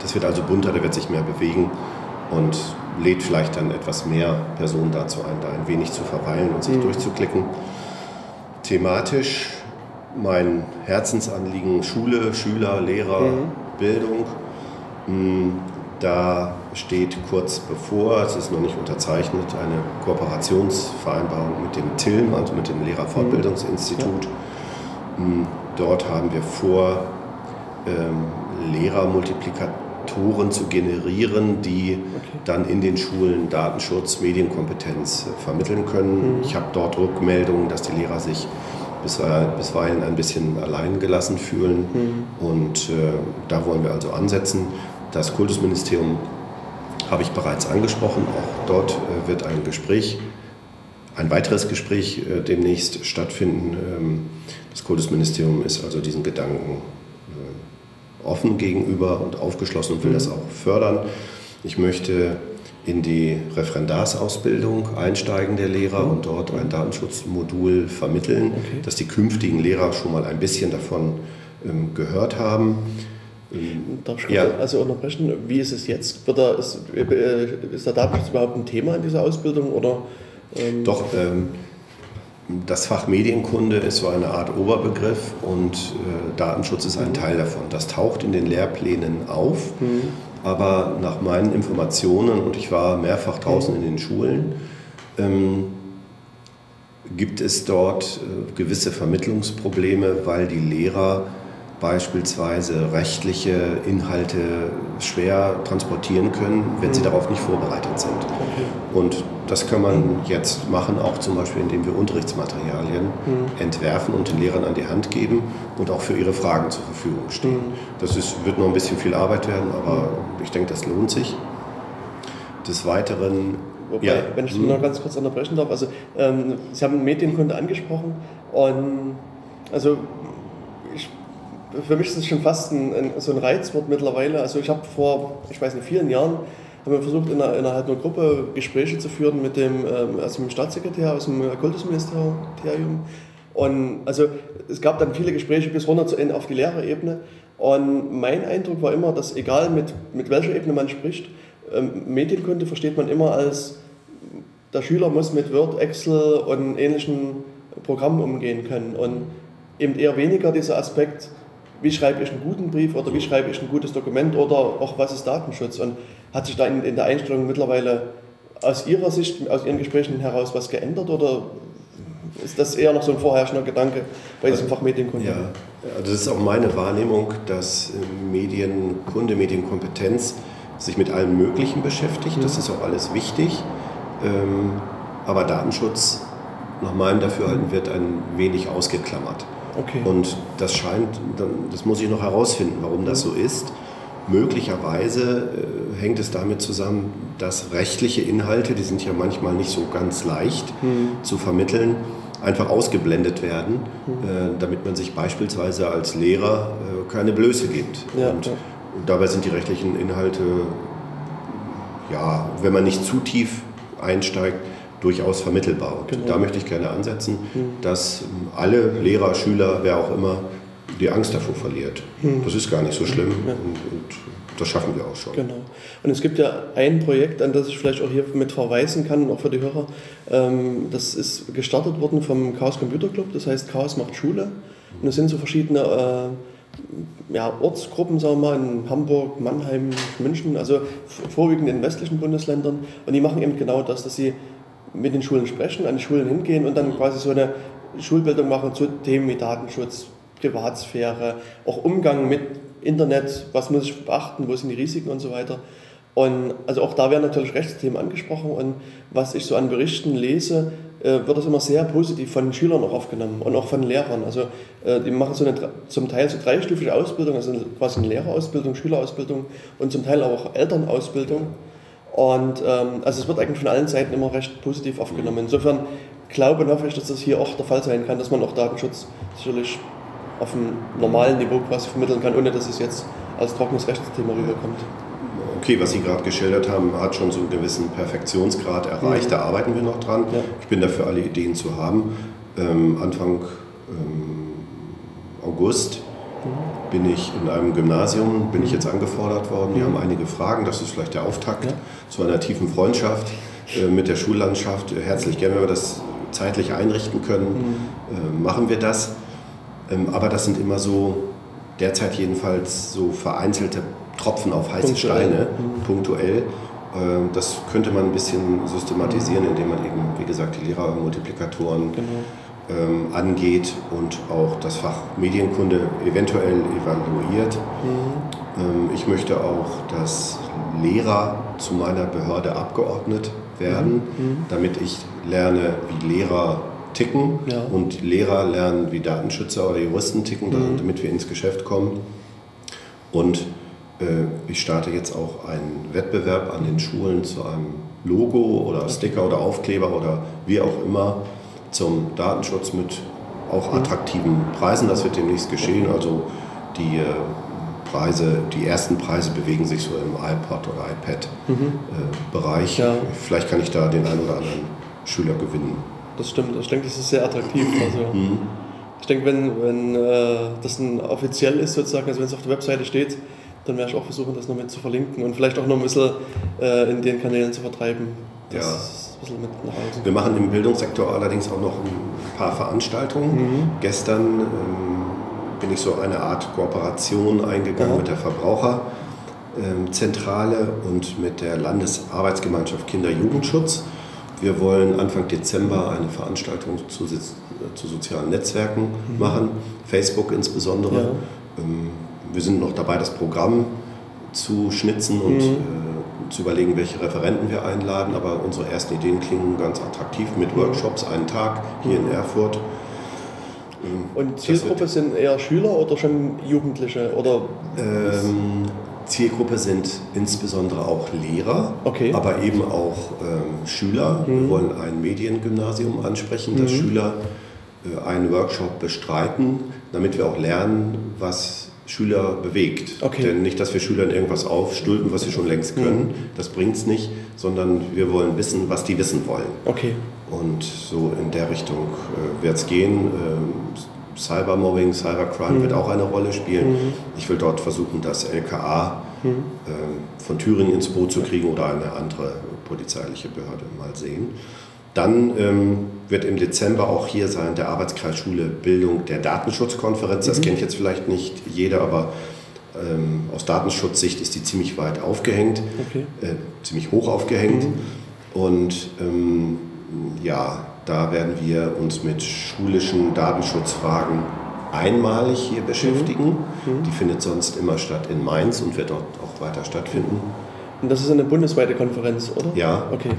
Das wird also bunter, da wird sich mehr bewegen und lädt vielleicht dann etwas mehr Personen dazu ein, da ein wenig zu verweilen und sich mhm. durchzuklicken. Thematisch mein Herzensanliegen Schule, Schüler, Lehrer, mhm. Bildung. Hm, da steht kurz bevor, es ist noch nicht unterzeichnet, eine Kooperationsvereinbarung mit dem TILM, also mit dem Lehrerfortbildungsinstitut. Ja. Hm, dort haben wir vor, ähm, Lehrermultiplikatoren zu generieren, die okay. dann in den Schulen Datenschutz, Medienkompetenz äh, vermitteln können. Mhm. Ich habe dort Rückmeldungen, dass die Lehrer sich bisweilen ein bisschen allein gelassen fühlen. Mhm. Und äh, da wollen wir also ansetzen. Das Kultusministerium habe ich bereits angesprochen. Auch dort äh, wird ein Gespräch, ein weiteres Gespräch äh, demnächst stattfinden. Ähm, das Kultusministerium ist also diesen Gedanken äh, offen gegenüber und aufgeschlossen und will mhm. das auch fördern. Ich möchte in die Referendarsausbildung einsteigen der Lehrer mhm. und dort ein Datenschutzmodul vermitteln, okay. dass die künftigen Lehrer schon mal ein bisschen davon ähm, gehört haben. Ähm, Darf ich ja. also unterbrechen? Wie ist es jetzt? Wird da, ist, äh, ist der Datenschutz überhaupt ein Thema in dieser Ausbildung? Oder, ähm Doch, ähm, das Fach Medienkunde ist so eine Art Oberbegriff und äh, Datenschutz ist ein mhm. Teil davon. Das taucht in den Lehrplänen auf, mhm. Aber nach meinen Informationen, und ich war mehrfach draußen in den Schulen, ähm, gibt es dort äh, gewisse Vermittlungsprobleme, weil die Lehrer beispielsweise rechtliche Inhalte schwer transportieren können, wenn sie mhm. darauf nicht vorbereitet sind. Und das kann man jetzt machen, auch zum Beispiel, indem wir Unterrichtsmaterialien mhm. entwerfen und den Lehrern an die Hand geben und auch für ihre Fragen zur Verfügung stehen. Mhm. Das ist, wird noch ein bisschen viel Arbeit werden, aber ich denke, das lohnt sich. Des Weiteren Wobei, ja. wenn ich noch ganz kurz unterbrechen darf, also ähm, Sie haben Medienkunde angesprochen und also für mich ist es schon fast ein, ein, so ein Reizwort mittlerweile. Also ich habe vor, ich weiß nicht, vielen Jahren haben wir versucht, in einer, innerhalb einer Gruppe Gespräche zu führen mit dem, ähm, also mit dem Staatssekretär aus dem Kultusministerium. Und also es gab dann viele Gespräche bis runter zu Ende auf die Lehrerebene. Und mein Eindruck war immer, dass egal mit, mit welcher Ebene man spricht, ähm, Medienkunde versteht man immer als, der Schüler muss mit Word, Excel und ähnlichen Programmen umgehen können. Und eben eher weniger dieser Aspekt, wie schreibe ich einen guten Brief oder wie schreibe ich ein gutes Dokument oder auch was ist Datenschutz. Und hat sich da in, in der Einstellung mittlerweile aus Ihrer Sicht, aus Ihren Gesprächen heraus was geändert oder ist das eher noch so ein vorherrschender Gedanke bei diesem Fach Medienkunde? Ja, das ist auch meine Wahrnehmung, dass Medienkunde, Medienkompetenz sich mit allem Möglichen beschäftigt. Das mhm. ist auch alles wichtig. Ähm, aber Datenschutz, nach meinem Dafürhalten, wird ein wenig ausgeklammert. Okay. Und das scheint, das muss ich noch herausfinden, warum das so ist. Möglicherweise äh, hängt es damit zusammen, dass rechtliche Inhalte, die sind ja manchmal nicht so ganz leicht mhm. zu vermitteln, einfach ausgeblendet werden, mhm. äh, damit man sich beispielsweise als Lehrer äh, keine Blöße gibt. Ja, und, ja. und dabei sind die rechtlichen Inhalte, ja, wenn man nicht zu tief einsteigt, durchaus vermittelbar. Und genau. da möchte ich gerne ansetzen, mhm. dass alle Lehrer, Schüler, wer auch immer, die Angst davor verliert. Mhm. Das ist gar nicht so schlimm ja. und, und, das schaffen wir auch schon. Genau. Und es gibt ja ein Projekt, an das ich vielleicht auch hier mit verweisen kann, auch für die Hörer. Ähm, das ist gestartet worden vom Chaos Computer Club, das heißt Chaos macht Schule. Und es sind so verschiedene äh, ja, Ortsgruppen, sagen wir mal, in Hamburg, Mannheim, München, also vorwiegend in westlichen Bundesländern. Und die machen eben genau das, dass sie mit den Schulen sprechen, an die Schulen hingehen und dann quasi so eine Schulbildung machen zu Themen wie Datenschutz, Privatsphäre, auch Umgang mit Internet, was muss ich beachten, wo sind die Risiken und so weiter. Und also auch da werden natürlich Rechtsthemen angesprochen und was ich so an Berichten lese, äh, wird das immer sehr positiv von den Schülern auch aufgenommen und auch von Lehrern. Also äh, die machen so eine zum Teil so dreistufige Ausbildung, also quasi eine Lehrerausbildung, Schülerausbildung und zum Teil auch Elternausbildung. Und ähm, also es wird eigentlich von allen Seiten immer recht positiv aufgenommen. Insofern glaube und hoffe ich, dass das hier auch der Fall sein kann, dass man auch Datenschutz sicherlich auf einem normalen Niveau quasi vermitteln kann, ohne dass es jetzt als trockenes Rechtsthema rüberkommt. Okay, was Sie gerade geschildert haben, hat schon so einen gewissen Perfektionsgrad erreicht. Mhm. Da arbeiten wir noch dran. Ja. Ich bin dafür, alle Ideen zu haben. Ähm, Anfang ähm, August bin ich in einem Gymnasium, bin ich jetzt angefordert worden. Die mhm. haben einige Fragen, das ist vielleicht der Auftakt ja. zu einer tiefen Freundschaft äh, mit der Schullandschaft. Herzlich gerne, wenn wir das zeitlich einrichten können, mhm. äh, machen wir das. Ähm, aber das sind immer so, derzeit jedenfalls, so vereinzelte Tropfen auf heiße punktuell. Steine, mhm. punktuell. Äh, das könnte man ein bisschen systematisieren, indem man eben, wie gesagt, die Lehrermultiplikatoren genau ähm, angeht und auch das Fach Medienkunde eventuell evaluiert. Mhm. Ähm, ich möchte auch, dass Lehrer zu meiner Behörde abgeordnet werden, mhm. mhm. damit ich lerne, wie Lehrer ticken ja. und Lehrer lernen, wie Datenschützer oder Juristen ticken, mhm. damit wir ins Geschäft kommen. Und Äh, ich starte jetzt auch einen Wettbewerb an den Schulen zu einem Logo oder Sticker oder Aufkleber oder wie auch immer zum Datenschutz mit auch attraktiven Preisen. Das wird demnächst geschehen. Also die äh, Preise, die ersten Preise bewegen sich so im iPod oder iPad-Bereich. Mhm. Äh, ja. Vielleicht kann ich da den einen oder anderen Schüler gewinnen. Das stimmt, ich denke, das ist sehr attraktiv. Also, mhm. Ich denke, wenn, wenn äh, das ein offiziell ist, sozusagen, also wenn es auf der Webseite steht, dann werde ich auch versuchen, das noch mit zu verlinken und vielleicht auch noch ein bisschen äh, in den Kanälen zu vertreiben. Das ja. Ein bisschen mit nach außen. Wir machen im Bildungssektor allerdings auch noch ein paar Veranstaltungen. Mhm. Gestern ähm, bin ich so eine Art Kooperation eingegangen ja. mit der Verbraucherzentrale ähm, und mit der Landesarbeitsgemeinschaft Kinder-Jugendschutz. Wir wollen Anfang Dezember eine Veranstaltung zu, zu sozialen Netzwerken mhm. machen, Facebook insbesondere. Ja. Ähm, wir sind noch dabei, das Programm zu schnitzen und mhm. äh, zu überlegen, welche Referenten wir einladen. Aber unsere ersten Ideen klingen ganz attraktiv mit. Workshops einen Tag hier in Erfurt. Ähm, und Zielgruppe sind eher Schüler oder schon Jugendliche? Oder ähm, Zielgruppe sind insbesondere auch Lehrer, okay. aber eben auch ähm, Schüler. Mhm. Wir wollen ein Mediengymnasium ansprechen, dass mhm. Schüler äh, einen Workshop bestreiten, damit wir auch lernen, was Schüler bewegt. Okay. Denn nicht, dass wir Schülern irgendwas aufstülpen, was sie schon längst können, mhm. das bringt es nicht, sondern wir wollen wissen, was die wissen wollen. Okay. Und so in der Richtung äh, wird es gehen. Äh, Cybermobbing, Cybercrime mhm. wird auch eine Rolle spielen. Mhm. Ich will dort versuchen, das LKA mhm. äh, von Thüringen ins Boot zu kriegen oder eine andere polizeiliche Behörde mal sehen. Dann ähm, wird im Dezember auch hier sein der Arbeitskreisschule Bildung der Datenschutzkonferenz. Das mhm. kennt jetzt vielleicht nicht jeder, aber ähm, aus Datenschutzsicht ist die ziemlich weit aufgehängt, okay. äh, ziemlich hoch aufgehängt. Mhm. Und ähm, ja, da werden wir uns mit schulischen Datenschutzfragen einmalig hier beschäftigen. Mhm. mhm. Die findet sonst immer statt in Mainz und wird dort auch weiter stattfinden. Und das ist eine bundesweite Konferenz, oder? Ja. Okay.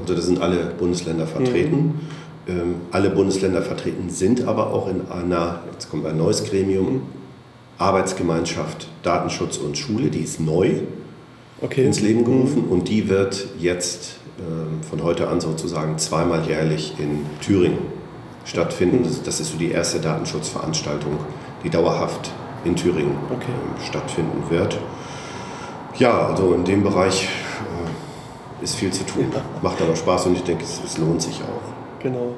Also da sind alle Bundesländer vertreten. Mhm. Ähm, alle Bundesländer vertreten sind aber auch in einer, jetzt kommt ein neues Gremium, mhm. Arbeitsgemeinschaft Datenschutz und Schule, die ist neu okay. ins Leben gerufen mhm. und die wird jetzt äh, von heute an sozusagen zweimal jährlich in Thüringen stattfinden. Das, das, ist so die erste Datenschutzveranstaltung, die dauerhaft in Thüringen okay. äh, stattfinden wird. Ja, also in dem Bereich ist viel zu tun. Macht aber Spaß und ich denke, es, es lohnt sich auch. Genau.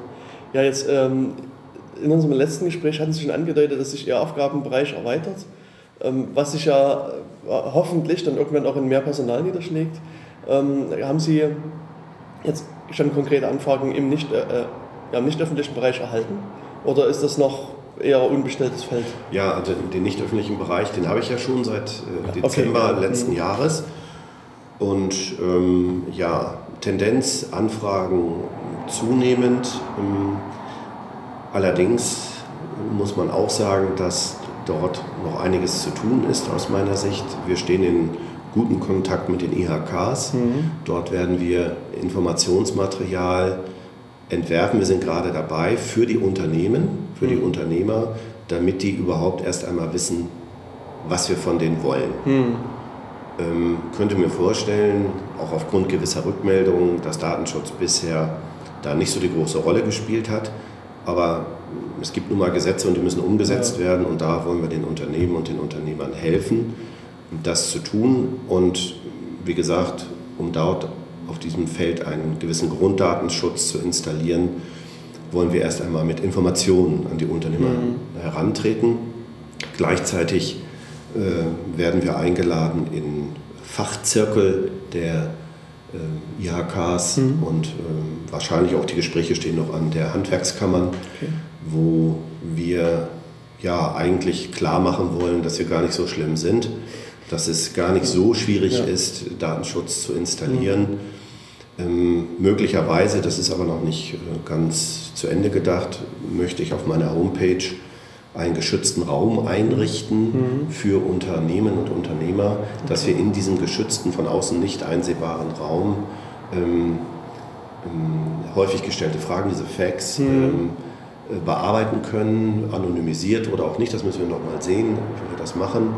Ja, jetzt ähm, in unserem letzten Gespräch hatten Sie schon angedeutet, dass sich Ihr Aufgabenbereich erweitert, ähm, was sich ja äh, hoffentlich dann irgendwann auch in mehr Personal niederschlägt. Ähm, haben Sie jetzt schon konkrete Anfragen im nicht, äh, äh ja, im nicht öffentlichen Bereich erhalten? Oder ist das noch eher unbestelltes Feld? Ja, also den nicht öffentlichen Bereich, den habe ich ja schon seit äh, Dezember okay. letzten mhm. Jahres. Und ähm, ja, Tendenz, Anfragen zunehmend. Ähm, allerdings muss man auch sagen, dass dort noch einiges zu tun ist aus meiner Sicht. Wir stehen in guten Kontakt mit den IHKs. Mhm. Dort werden wir Informationsmaterial entwerfen. Wir sind gerade dabei für die Unternehmen, für mhm. die Unternehmer, damit die überhaupt erst einmal wissen, was wir von denen wollen. Mhm. Ähm, könnte mir vorstellen, auch aufgrund gewisser Rückmeldungen, dass Datenschutz bisher da nicht so die große Rolle gespielt hat. Aber es gibt nun mal Gesetze und die müssen umgesetzt ja. werden und da wollen wir den Unternehmen und den Unternehmern helfen, das zu tun. Und wie gesagt, um dort auf diesem Feld einen gewissen Grunddatenschutz zu installieren, wollen wir erst einmal mit Informationen an die Unternehmer mhm. herantreten. Gleichzeitig werden wir eingeladen in Fachzirkel der äh, IHKs mhm. und äh, wahrscheinlich auch die Gespräche stehen noch an der Handwerkskammern, okay. wo wir ja eigentlich klar machen wollen, dass wir gar nicht so schlimm sind, dass es gar nicht so schwierig ja. ist, Datenschutz zu installieren. Mhm. Ähm, möglicherweise, das ist aber noch nicht äh, ganz zu Ende gedacht, möchte ich auf meiner Homepage einen geschützten Raum einrichten mhm. für Unternehmen und Unternehmer, dass wir in diesem geschützten, von außen nicht einsehbaren Raum ähm, ähm, häufig gestellte Fragen, diese Facts, mhm. ähm, äh, bearbeiten können, anonymisiert oder auch nicht, das müssen wir noch mal sehen, wie wir das machen.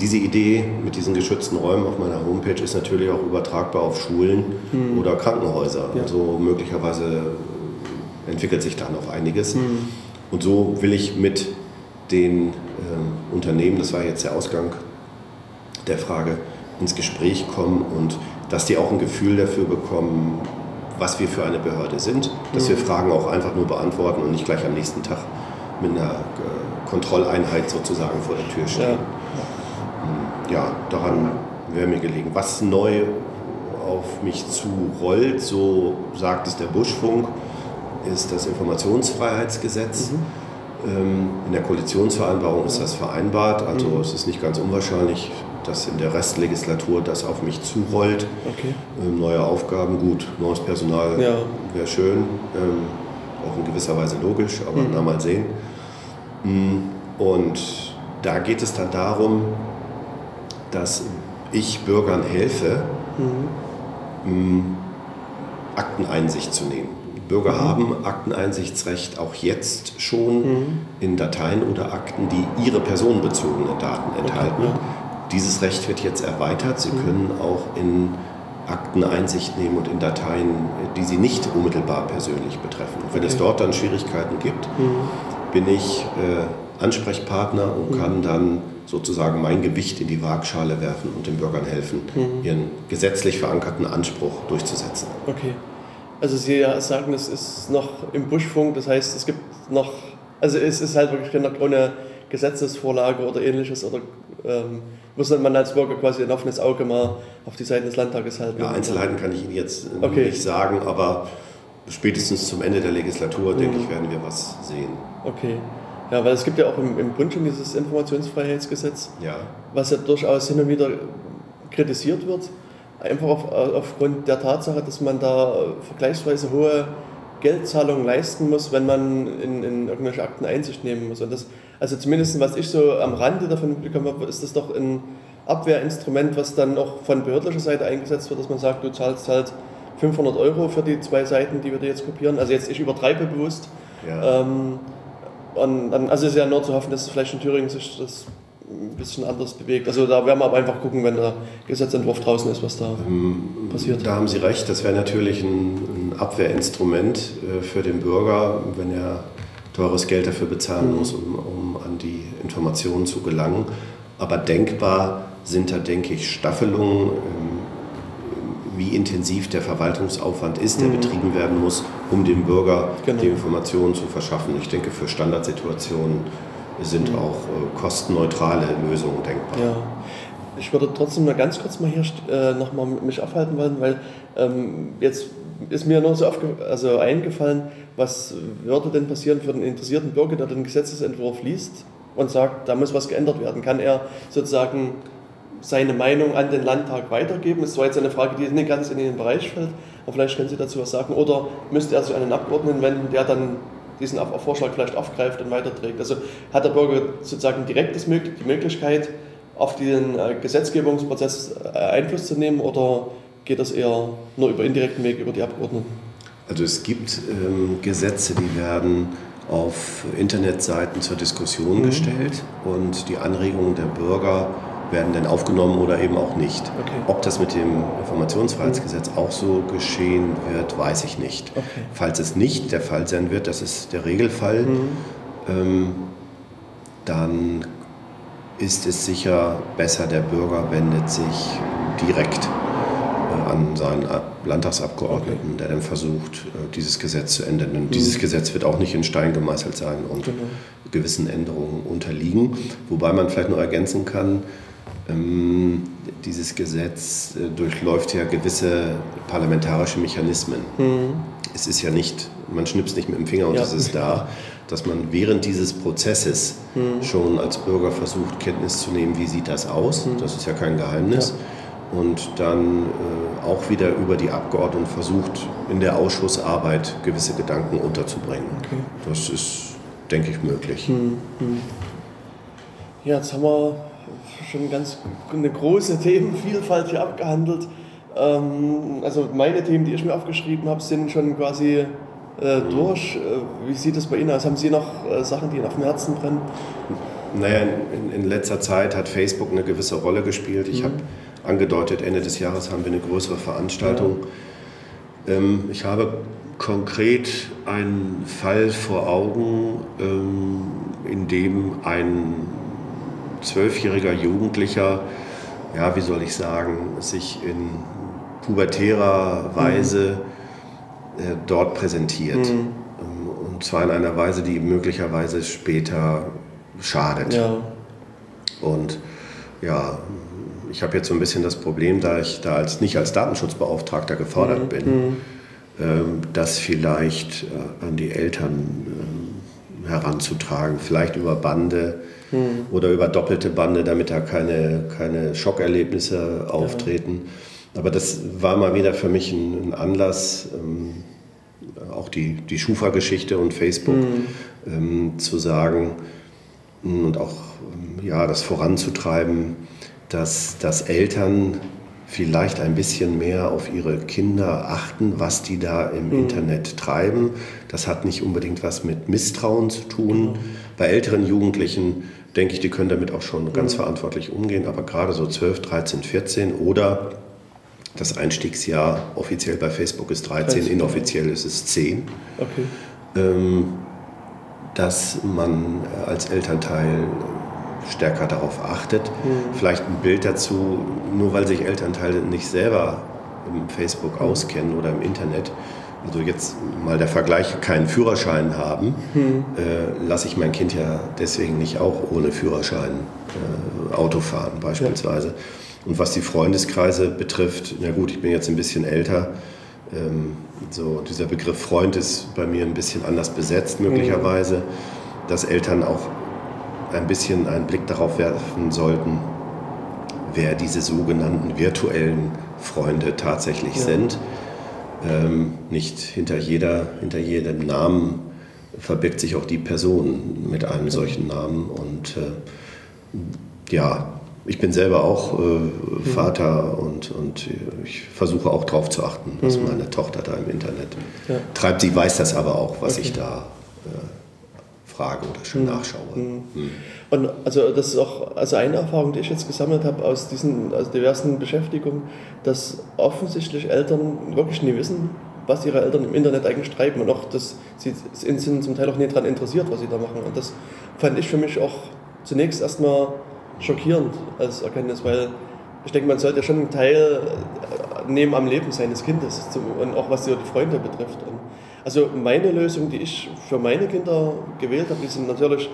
diese Idee mit diesen geschützten Räumen auf meiner Homepage ist natürlich auch übertragbar auf Schulen mhm. oder Krankenhäuser. Ja. Also möglicherweise entwickelt sich da noch einiges. Und so will ich mit den äh, Unternehmen, das war jetzt der Ausgang der Frage, ins Gespräch kommen und dass die auch ein Gefühl dafür bekommen, was wir für eine Behörde sind, dass wir mhm. Fragen auch einfach nur beantworten und nicht gleich am nächsten Tag mit einer äh, Kontrolleinheit sozusagen vor der Tür stehen. Ja, ja daran wäre mir gelegen. Was neu auf mich zurollt, so sagt es der Buschfunk, ist das Informationsfreiheitsgesetz. Mhm. Ähm, in der Koalitionsvereinbarung ist das vereinbart, also mhm. es ist nicht ganz unwahrscheinlich, dass in der Restlegislatur das auf mich zurollt. Okay. Ähm, neue Aufgaben, gut, neues Personal ja. wäre schön, ähm, auch in gewisser Weise logisch, aber mhm. na mal sehen. Mm, und da geht es dann darum, dass ich Bürgern helfe, mhm. Mm, Akteneinsicht zu nehmen. Bürger haben Akteneinsichtsrecht auch jetzt schon mhm. in Dateien oder Akten, die ihre personenbezogenen Daten enthalten. Okay, ja. Dieses Recht wird jetzt erweitert. Sie mhm. können auch in Akten Einsicht nehmen und in Dateien, die Sie nicht unmittelbar persönlich betreffen. Und wenn okay. es dort dann Schwierigkeiten gibt, mhm. bin ich äh, Ansprechpartner und mhm. kann dann sozusagen mein Gewicht in die Waagschale werfen und den Bürgern helfen, mhm. ihren gesetzlich verankerten Anspruch durchzusetzen. Okay. Also Sie sagen, es ist noch im Buschfunk, das heißt, es gibt noch, also es ist halt wirklich noch ohne Gesetzesvorlage oder ähnliches oder ähm, muss man als Bürger quasi ein offenes Auge mal auf die Seiten des Landtages halten? Ja, Einzelheiten kann ich Ihnen jetzt okay. nicht sagen, aber spätestens zum Ende der Legislatur, mhm. denke ich, werden wir was sehen. Okay. Ja, weil es gibt ja auch im, im Bund schon dieses Informationsfreiheitsgesetz, ja. was ja durchaus hin und wieder kritisiert wird. Einfach auf, aufgrund der Tatsache, dass man da vergleichsweise hohe Geldzahlungen leisten muss, wenn man in, in irgendwelche Akten Einsicht nehmen muss. Und das also zumindest was ich so am Rande davon bekommen habe, ist das doch ein Abwehrinstrument, was dann auch von behördlicher Seite eingesetzt wird, dass man sagt, du zahlst halt 500 Euro für die zwei Seiten, die wir dir jetzt kopieren. Also jetzt, ich übertreibe bewusst. Ja. Ähm, und also ist ja nur zu hoffen, dass vielleicht in Thüringen sich das ein bisschen anders bewegt. Also da werden wir aber einfach gucken, wenn der Gesetzentwurf draußen ist, was da ähm, passiert. Da haben Sie recht, das wäre natürlich ein, ein Abwehrinstrument äh, für den Bürger, wenn er teures Geld dafür bezahlen mhm. muss, um, um an die Informationen zu gelangen. Aber denkbar sind da, denke ich, Staffelungen, ähm, wie intensiv der Verwaltungsaufwand ist, der mhm. betrieben werden muss, um dem Bürger genau. die Informationen zu verschaffen. Ich denke, für Standardsituationen sind mhm. auch äh, kostenneutrale Lösungen denkbar. Ja. Ich würde trotzdem noch ganz kurz mal hier äh, noch mal mich aufhalten wollen, weil ähm, jetzt ist mir noch so also eingefallen, was würde denn passieren für den interessierten Bürger, der den Gesetzesentwurf liest und sagt, da muss was geändert werden? Kann er sozusagen seine Meinung an den Landtag weitergeben? Das war jetzt eine Frage, die nicht ganz in den Bereich fällt, aber vielleicht können Sie dazu was sagen. Oder müsste er sich an einen Abgeordneten wenden, der dann diesen Vorschlag vielleicht aufgreift und weiterträgt? Also hat der Bürger sozusagen direkt die Möglichkeit, auf den äh, Gesetzgebungsprozess äh, Einfluss zu nehmen oder geht das eher nur über indirekten Weg, über die Abgeordneten? Also es gibt ähm, Gesetze, die werden auf Internetseiten zur Diskussion mhm. gestellt und die Anregungen der Bürger werden dann aufgenommen oder eben auch nicht. Okay. Ob das mit dem Informationsfreiheitsgesetz mhm. auch so geschehen wird, weiß ich nicht. Okay. Falls es nicht der Fall sein wird, das ist der Regelfall, mhm. ähm, dann ist es sicher besser, der Bürger wendet sich direkt an seinen Landtagsabgeordneten, okay. der dann versucht, äh, dieses Gesetz zu ändern. Und mhm. dieses Gesetz wird auch nicht in Stein gemeißelt sein und genau. gewissen Änderungen unterliegen. Wobei man vielleicht noch ergänzen kann, ähm, dieses Gesetz äh, durchläuft ja gewisse parlamentarische Mechanismen. Mhm. Es ist ja nicht, man schnipst nicht mit dem Finger und ja. es ist da, dass man während dieses Prozesses mhm. schon als Bürger versucht, Kenntnis zu nehmen, wie sieht das aus. Mhm. Das ist ja kein Geheimnis. Ja und dann äh, auch wieder über die Abgeordneten versucht, in der Ausschussarbeit gewisse Gedanken unterzubringen. Okay. Das ist, denke ich, möglich. Hm, hm. Ja, jetzt haben wir schon ganz eine große Themenvielfalt hier abgehandelt. Ähm, also meine Themen, die ich mir aufgeschrieben habe, sind schon quasi äh, durch. Äh, wie sieht es bei Ihnen aus? Haben Sie noch äh, Sachen, die Ihnen auf dem Herzen brennen? Naja, in, in, letzter Zeit hat Facebook eine gewisse Rolle gespielt. Ich mhm. habe angedeutet, Ende des Jahres haben wir eine größere Veranstaltung. Ja. Ähm, ich habe konkret einen Fall vor Augen, ähm, in dem ein zwölfjähriger Jugendlicher, ja, wie soll ich sagen, sich in pubertärer Weise mhm. äh, dort präsentiert. Mhm. Ähm, und zwar in einer Weise, die möglicherweise später schadet. Ja. Und ja, ich habe jetzt so ein bisschen das Problem, da ich da als nicht als Datenschutzbeauftragter gefordert mhm. bin, mhm. ähm, das vielleicht äh, an die Eltern ähm, heranzutragen, vielleicht über Bande mhm. oder über doppelte Bande, damit da keine, keine Schockerlebnisse auftreten. Ja. Aber das war mal wieder für mich ein, ein Anlass, ähm, auch die, die Schufa-Geschichte und Facebook, mhm. ähm, zu sagen und auch ja, das voranzutreiben, dass, dass Eltern vielleicht ein bisschen mehr auf ihre Kinder achten, was die da im mhm. Internet treiben. Das hat nicht unbedingt was mit Misstrauen zu tun. Mhm. Bei älteren Jugendlichen denke ich, die können damit auch schon ganz mhm. verantwortlich umgehen, aber gerade so 12, 13, 14 oder das Einstiegsjahr offiziell bei Facebook ist 13, inoffiziell ist es 10. Okay. Ähm, dass man als Elternteil stärker darauf achtet. Mhm. Vielleicht ein Bild dazu, nur weil sich Elternteile nicht selber im Facebook mhm. auskennen oder im Internet. Also jetzt mal der Vergleich, keinen Führerschein haben, mhm. äh, lasse ich mein Kind ja deswegen nicht auch ohne Führerschein äh, Auto fahren beispielsweise. Ja. Und was die Freundeskreise betrifft, na gut, ich bin jetzt ein bisschen älter, ähm, so dieser Begriff Freund ist bei mir ein bisschen anders besetzt möglicherweise, mhm. dass Eltern auch ein bisschen einen Blick darauf werfen sollten, wer diese sogenannten virtuellen Freunde tatsächlich ja. sind. Ähm, nicht hinter, jeder, hinter jedem Namen verbirgt sich auch die Person mit einem solchen Namen. Und äh, ja, ich bin selber auch äh, mhm. Vater und, und ich versuche auch darauf zu achten, was mhm. meine Tochter da im Internet ja. treibt. Sie weiß das aber auch, was okay. ich da äh, frage oder schon mhm. nachschaue. Mhm. mhm. Und also das ist auch also eine Erfahrung, die ich jetzt gesammelt habe aus diesen aus diversen Beschäftigungen, dass offensichtlich Eltern wirklich nie wissen, was ihre Eltern im Internet eigentlich treiben und auch, dass sie sind zum Teil auch nicht daran interessiert, was sie da machen. Und das fand ich für mich auch zunächst erstmal schockierend als Erkenntnis, weil ich denke, man sollte schon einen Teil nehmen am Leben seines Kindes und auch was die Freunde betrifft. Und also meine Lösung, die ich für meine Kinder gewählt habe, die sind natürlich,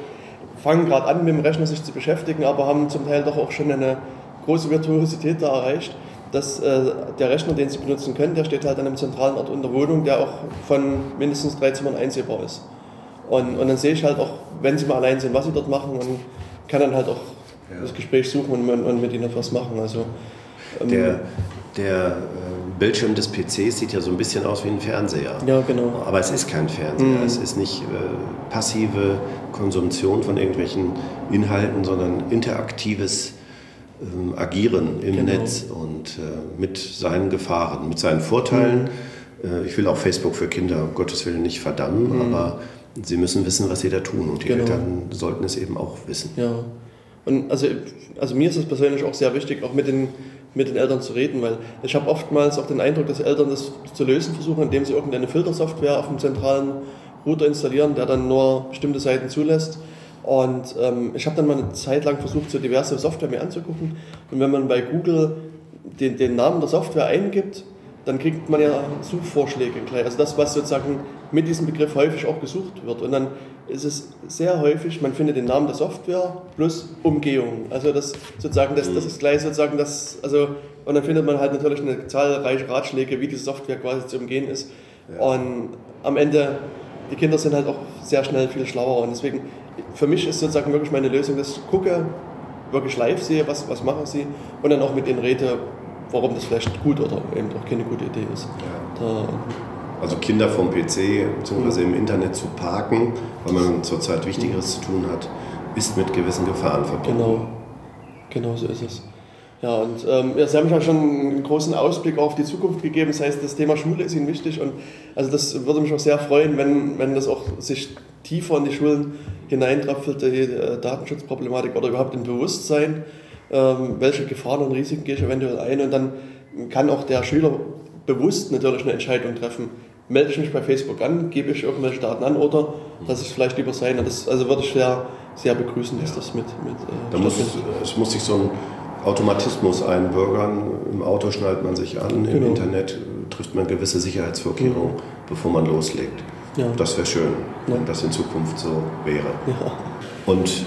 fangen gerade an mit dem Rechner sich zu beschäftigen, aber haben zum Teil doch auch schon eine große Virtuosität da erreicht, dass äh, der Rechner, den sie benutzen können, der steht halt an einem zentralen Ort in der Wohnung, der auch von mindestens drei Zimmern einsehbar ist. Und, und dann sehe ich halt auch, wenn sie mal allein sind, was sie dort machen und kann dann halt auch ja. das Gespräch suchen und, und, mit ihnen etwas machen. Also, ähm, der, der äh, Bildschirm des PCs sieht ja so ein bisschen aus wie ein Fernseher. Ja, genau. Aber es ist kein Fernseher. Mhm. Es ist nicht äh, passive Konsumtion von irgendwelchen Inhalten, sondern interaktives ähm, Agieren im genau. Netz und äh, mit seinen Gefahren, mit seinen Vorteilen. Mhm. Äh, ich will auch Facebook für Kinder, um Gottes Willen, nicht verdammen, mhm. aber sie müssen wissen, was sie da tun und die genau. Eltern sollten es eben auch wissen. Ja. Und also, also mir ist es persönlich auch sehr wichtig, auch mit den mit den Eltern zu reden, weil ich habe oftmals auch den Eindruck, dass Eltern das zu lösen versuchen, indem sie irgendeine Filtersoftware auf dem zentralen Router installieren, der dann nur bestimmte Seiten zulässt. Und ähm, ich habe dann mal eine Zeit lang versucht, so diverse Software mir anzugucken. Und wenn man bei Google den, den Namen der Software eingibt, dann kriegt man ja Suchvorschläge gleich. Also das, was sozusagen mit diesem Begriff häufig auch gesucht wird. Und dann ist es sehr häufig, man findet den Namen der Software plus Umgehung. Also das sozusagen, das, das ist gleich sozusagen das, also und dann findet man halt natürlich eine zahlreiche Ratschläge, wie die Software quasi zu umgehen ist. Ja. Und am Ende, die Kinder sind halt auch sehr schnell viel schlauer. Und deswegen, für mich ist sozusagen wirklich meine Lösung, dass ich gucke, wirklich live sehe, was, was machen sie und dann auch mit ihnen rede, warum das vielleicht gut oder eben auch keine gute Idee ist. Ja. Da, also Kinder vom PC bzw. im Internet zu parken, weil man zurzeit Wichtigeres zu tun hat, ist mit gewissen Gefahren verbunden. Genau, genau so ist es. Ja, und ähm, ja, Sie haben ja schon einen großen Ausblick auf die Zukunft gegeben. Das heißt, das Thema Schule ist Ihnen wichtig und also das würde mich auch sehr freuen, wenn, wenn das auch sich tiefer in die Schulen hineintröpfelt, die äh, Datenschutzproblematik oder überhaupt ein Bewusstsein, ähm, welche Gefahren und Risiken gehe ich eventuell ein und dann kann auch der Schüler bewusst natürlich eine Entscheidung treffen. Melde ich mich bei Facebook an, gebe ich irgendwelche Daten an oder dass ich vielleicht lieber sein. Das, also würde ich sehr, sehr begrüßen, dass ja. das mit. mit äh, da muss, es muss sich so ein Automatismus einbürgern. Im Auto schnallt man sich an, genau. im Internet trifft man gewisse Sicherheitsvorkehrungen, genau. bevor man loslegt. Ja. Das wäre schön, ja. wenn das in Zukunft so wäre. Und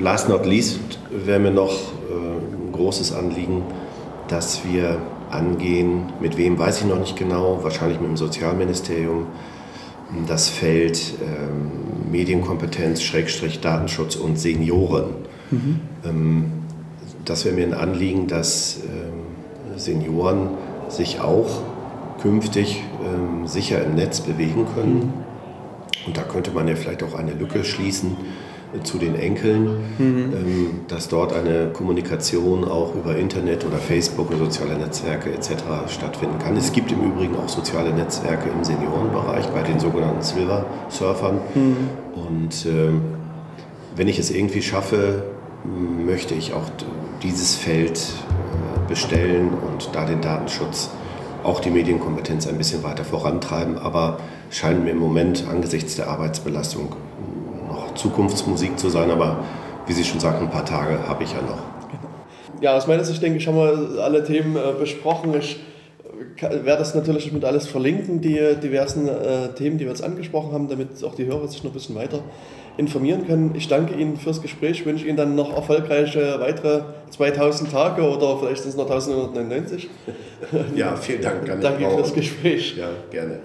last not least wäre mir noch äh, ein großes Anliegen, dass wir angehen, mit wem weiß ich noch nicht genau, wahrscheinlich mit dem Sozialministerium, das Feld äh, Medienkompetenz, Schrägstrich Datenschutz und Senioren. Mhm. Ähm, das wäre mir ein Anliegen, dass ähm, Senioren sich auch künftig ähm, sicher im Netz bewegen können. Mhm. Und da könnte man ja vielleicht auch eine Lücke schließen zu den Enkeln, mhm. ähm, dass dort eine Kommunikation auch über Internet oder Facebook oder soziale Netzwerke etc. stattfinden kann. Es gibt im Übrigen auch soziale Netzwerke im Seniorenbereich bei den sogenannten Silver Surfern. Mhm. Und ähm, wenn ich es irgendwie schaffe, möchte ich auch dieses Feld äh, bestellen und da den Datenschutz, auch die Medienkompetenz ein bisschen weiter vorantreiben. Aber scheint mir im Moment angesichts der Arbeitsbelastung Zukunftsmusik zu sein. Aber wie Sie schon sagten, ein paar Tage habe ich ja noch. Ja, aus meiner Sicht denke ich, haben wir alle Themen äh, besprochen. Ich äh, werde das natürlich mit alles verlinken, die diversen Themen, die wir jetzt angesprochen haben, damit auch die Hörer sich noch ein bisschen weiter informieren können. Ich danke Ihnen fürs Gespräch, wünsche Ihnen dann noch erfolgreiche weitere 2000 Tage oder vielleicht sind es noch 1999. Ja, vielen Dank. Danke fürs Gespräch. Ja, gerne.